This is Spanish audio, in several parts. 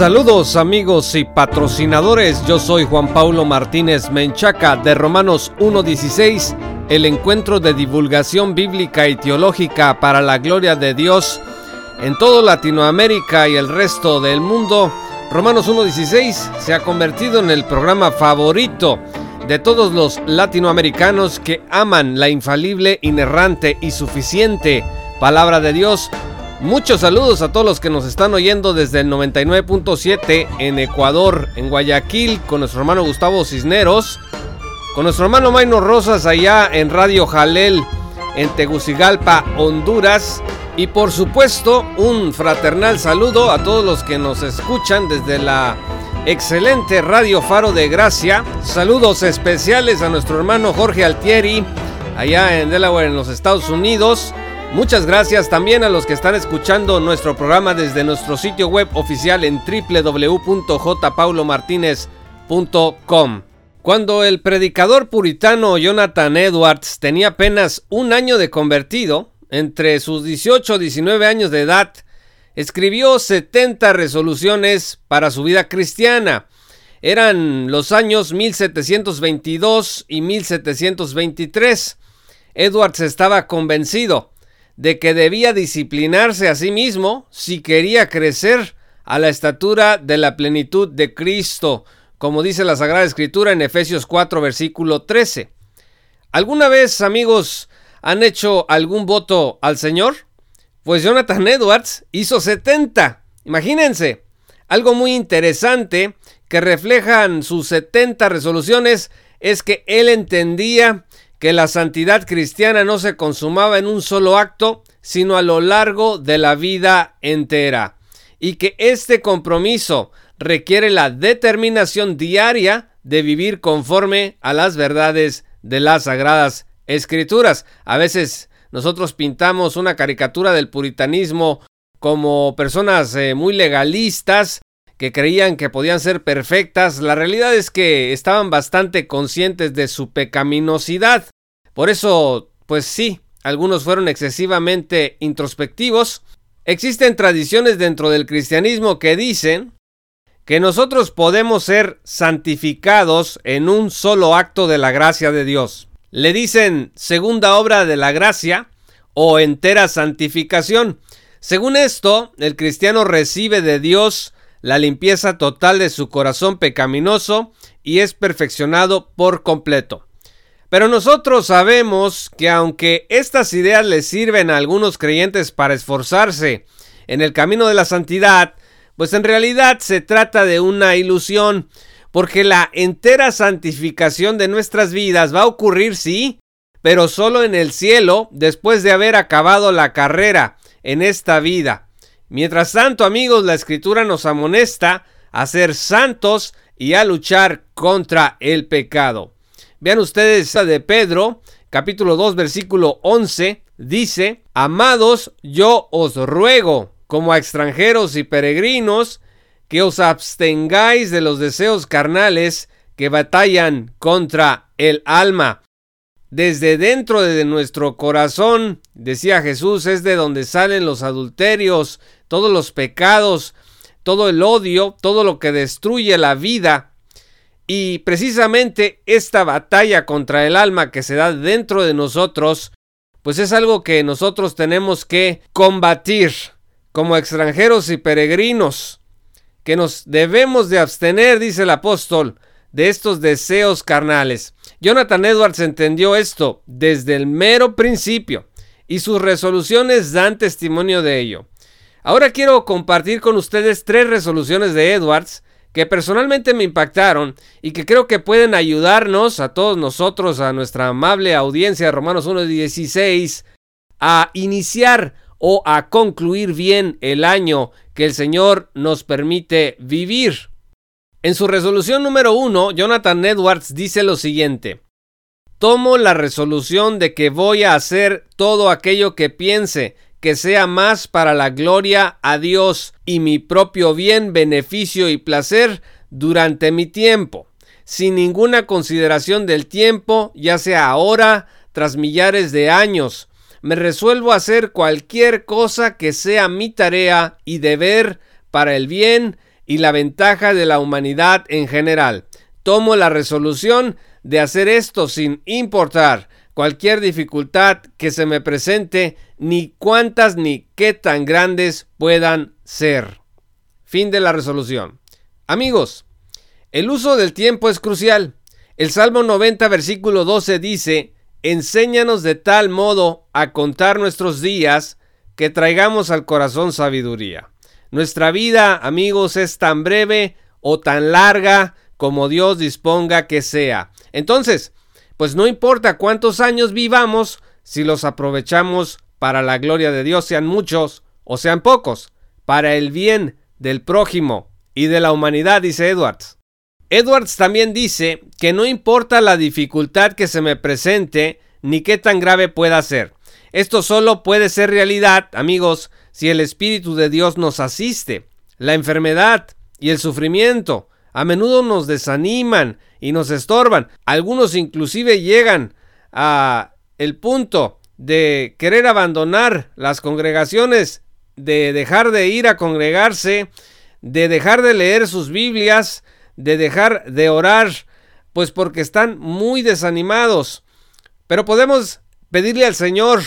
Saludos amigos y patrocinadores, yo soy Juan Paulo Martínez Menchaca de Romanos 1.16, el encuentro de divulgación bíblica y teológica para la gloria de Dios en toda Latinoamérica y el resto del mundo. Romanos 1.16 se ha convertido en el programa favorito de todos los latinoamericanos que aman la infalible, inerrante y suficiente palabra de Dios Muchos saludos a todos los que nos están oyendo desde el 99.7 en Ecuador, en Guayaquil, con nuestro hermano Gustavo Cisneros, con nuestro hermano Maino Rosas allá en Radio Jalel, en Tegucigalpa, Honduras. Y por supuesto, un fraternal saludo a todos los que nos escuchan desde la excelente Radio Faro de Gracia. Saludos especiales a nuestro hermano Jorge Altieri, allá en Delaware, en los Estados Unidos. Muchas gracias también a los que están escuchando nuestro programa desde nuestro sitio web oficial en www.jpaulomartinez.com. Cuando el predicador puritano Jonathan Edwards tenía apenas un año de convertido, entre sus 18 y 19 años de edad, escribió 70 resoluciones para su vida cristiana. Eran los años 1722 y 1723. Edwards estaba convencido de que debía disciplinarse a sí mismo si quería crecer a la estatura de la plenitud de Cristo, como dice la Sagrada Escritura en Efesios 4, versículo 13. ¿Alguna vez, amigos, han hecho algún voto al Señor? Pues Jonathan Edwards hizo 70. Imagínense, algo muy interesante que reflejan sus 70 resoluciones es que él entendía que la santidad cristiana no se consumaba en un solo acto, sino a lo largo de la vida entera, y que este compromiso requiere la determinación diaria de vivir conforme a las verdades de las sagradas escrituras. A veces nosotros pintamos una caricatura del puritanismo como personas eh, muy legalistas que creían que podían ser perfectas, la realidad es que estaban bastante conscientes de su pecaminosidad. Por eso, pues sí, algunos fueron excesivamente introspectivos. Existen tradiciones dentro del cristianismo que dicen que nosotros podemos ser santificados en un solo acto de la gracia de Dios. Le dicen segunda obra de la gracia o entera santificación. Según esto, el cristiano recibe de Dios la limpieza total de su corazón pecaminoso y es perfeccionado por completo. Pero nosotros sabemos que aunque estas ideas les sirven a algunos creyentes para esforzarse en el camino de la santidad, pues en realidad se trata de una ilusión, porque la entera santificación de nuestras vidas va a ocurrir, sí, pero solo en el cielo después de haber acabado la carrera en esta vida. Mientras tanto, amigos, la escritura nos amonesta a ser santos y a luchar contra el pecado. Vean ustedes de Pedro, capítulo 2, versículo 11, dice, Amados, yo os ruego, como a extranjeros y peregrinos, que os abstengáis de los deseos carnales que batallan contra el alma. Desde dentro de nuestro corazón, decía Jesús, es de donde salen los adulterios, todos los pecados, todo el odio, todo lo que destruye la vida. Y precisamente esta batalla contra el alma que se da dentro de nosotros, pues es algo que nosotros tenemos que combatir como extranjeros y peregrinos, que nos debemos de abstener, dice el apóstol, de estos deseos carnales. Jonathan Edwards entendió esto desde el mero principio y sus resoluciones dan testimonio de ello. Ahora quiero compartir con ustedes tres resoluciones de Edwards que personalmente me impactaron y que creo que pueden ayudarnos a todos nosotros, a nuestra amable audiencia de Romanos 1.16, a iniciar o a concluir bien el año que el Señor nos permite vivir. En su resolución número uno, Jonathan Edwards dice lo siguiente. Tomo la resolución de que voy a hacer todo aquello que piense que sea más para la gloria a Dios y mi propio bien, beneficio y placer durante mi tiempo, sin ninguna consideración del tiempo, ya sea ahora, tras millares de años. Me resuelvo a hacer cualquier cosa que sea mi tarea y deber para el bien y la ventaja de la humanidad en general. Tomo la resolución de hacer esto sin importar cualquier dificultad que se me presente, ni cuántas ni qué tan grandes puedan ser. Fin de la resolución. Amigos, el uso del tiempo es crucial. El Salmo 90, versículo 12 dice, Enséñanos de tal modo a contar nuestros días que traigamos al corazón sabiduría. Nuestra vida, amigos, es tan breve o tan larga como Dios disponga que sea. Entonces, pues no importa cuántos años vivamos, si los aprovechamos para la gloria de Dios, sean muchos o sean pocos, para el bien del prójimo y de la humanidad, dice Edwards. Edwards también dice que no importa la dificultad que se me presente ni qué tan grave pueda ser. Esto solo puede ser realidad, amigos, si el Espíritu de Dios nos asiste. La enfermedad y el sufrimiento a menudo nos desaniman y nos estorban. Algunos inclusive llegan a el punto de querer abandonar las congregaciones, de dejar de ir a congregarse, de dejar de leer sus Biblias, de dejar de orar, pues porque están muy desanimados. Pero podemos pedirle al Señor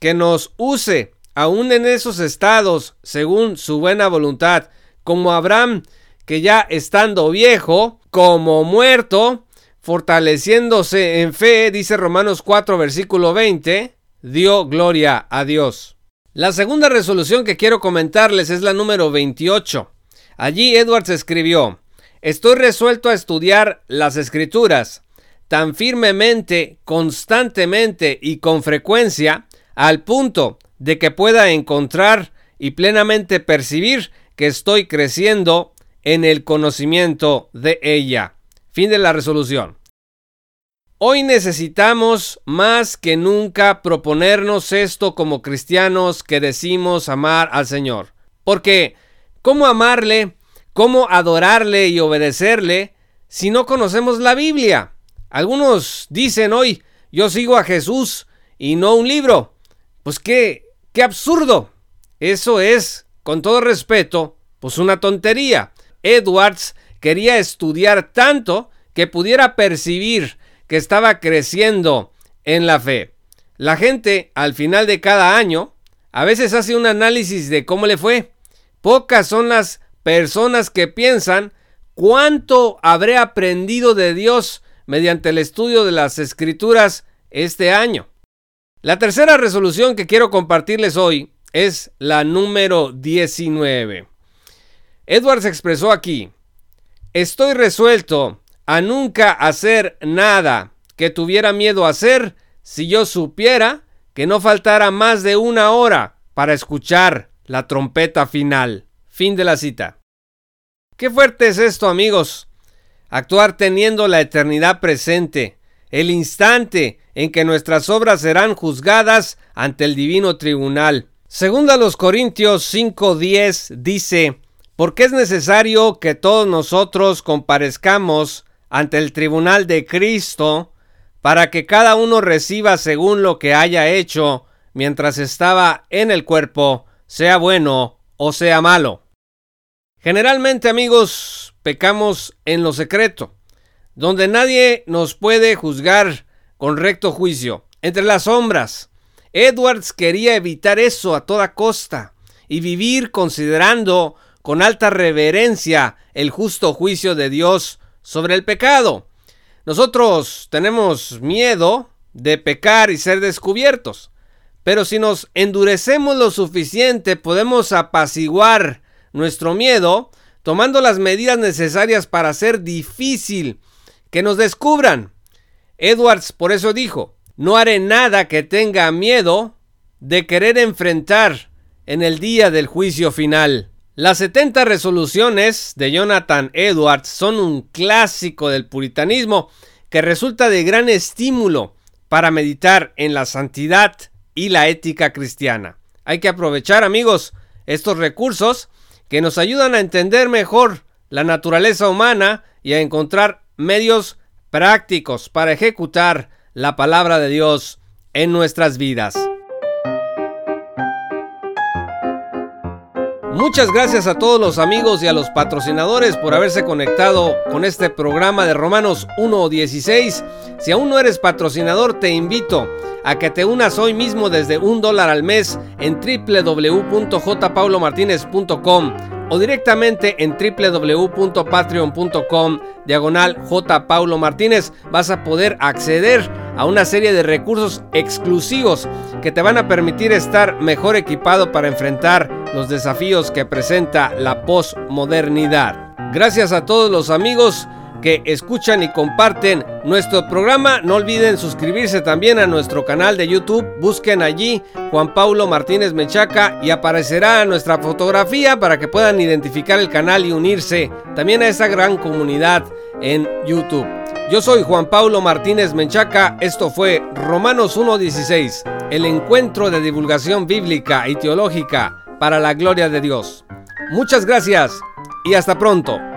que nos use aún en esos estados según su buena voluntad, como Abraham, que ya estando viejo, como muerto, fortaleciéndose en fe, dice Romanos 4, versículo 20, dio gloria a Dios. La segunda resolución que quiero comentarles es la número 28. Allí Edwards escribió, Estoy resuelto a estudiar las escrituras tan firmemente, constantemente y con frecuencia, al punto de que pueda encontrar y plenamente percibir que estoy creciendo en el conocimiento de ella. Fin de la resolución. Hoy necesitamos más que nunca proponernos esto como cristianos que decimos amar al Señor. Porque, ¿cómo amarle ¿Cómo adorarle y obedecerle si no conocemos la Biblia? Algunos dicen hoy, yo sigo a Jesús y no un libro. Pues qué, qué absurdo. Eso es, con todo respeto, pues una tontería. Edwards quería estudiar tanto que pudiera percibir que estaba creciendo en la fe. La gente al final de cada año a veces hace un análisis de cómo le fue. Pocas son las personas que piensan cuánto habré aprendido de Dios mediante el estudio de las escrituras este año. La tercera resolución que quiero compartirles hoy es la número 19. Edwards expresó aquí, estoy resuelto a nunca hacer nada que tuviera miedo a hacer si yo supiera que no faltara más de una hora para escuchar la trompeta final. Fin de la cita. Qué fuerte es esto, amigos. Actuar teniendo la eternidad presente, el instante en que nuestras obras serán juzgadas ante el divino tribunal. Según los Corintios 5:10 dice, porque es necesario que todos nosotros comparezcamos ante el tribunal de Cristo, para que cada uno reciba según lo que haya hecho mientras estaba en el cuerpo, sea bueno o sea malo. Generalmente, amigos, pecamos en lo secreto, donde nadie nos puede juzgar con recto juicio, entre las sombras. Edwards quería evitar eso a toda costa y vivir considerando con alta reverencia el justo juicio de Dios sobre el pecado. Nosotros tenemos miedo de pecar y ser descubiertos, pero si nos endurecemos lo suficiente podemos apaciguar nuestro miedo, tomando las medidas necesarias para hacer difícil que nos descubran. Edwards por eso dijo, no haré nada que tenga miedo de querer enfrentar en el día del juicio final. Las 70 resoluciones de Jonathan Edwards son un clásico del puritanismo que resulta de gran estímulo para meditar en la santidad y la ética cristiana. Hay que aprovechar, amigos, estos recursos que nos ayudan a entender mejor la naturaleza humana y a encontrar medios prácticos para ejecutar la palabra de Dios en nuestras vidas. Muchas gracias a todos los amigos y a los patrocinadores por haberse conectado con este programa de Romanos 1.16. Si aún no eres patrocinador, te invito a que te unas hoy mismo desde un dólar al mes en www.jpaulomartinez.com o directamente en www.patreon.com diagonal J. Vas a poder acceder a una serie de recursos exclusivos que te van a permitir estar mejor equipado para enfrentar los desafíos que presenta la posmodernidad. Gracias a todos los amigos que escuchan y comparten nuestro programa. No olviden suscribirse también a nuestro canal de YouTube. Busquen allí Juan Paulo Martínez Mechaca y aparecerá nuestra fotografía para que puedan identificar el canal y unirse también a esa gran comunidad en YouTube. Yo soy Juan Paulo Martínez Menchaca, esto fue Romanos 1.16, el encuentro de divulgación bíblica y teológica para la gloria de Dios. Muchas gracias y hasta pronto.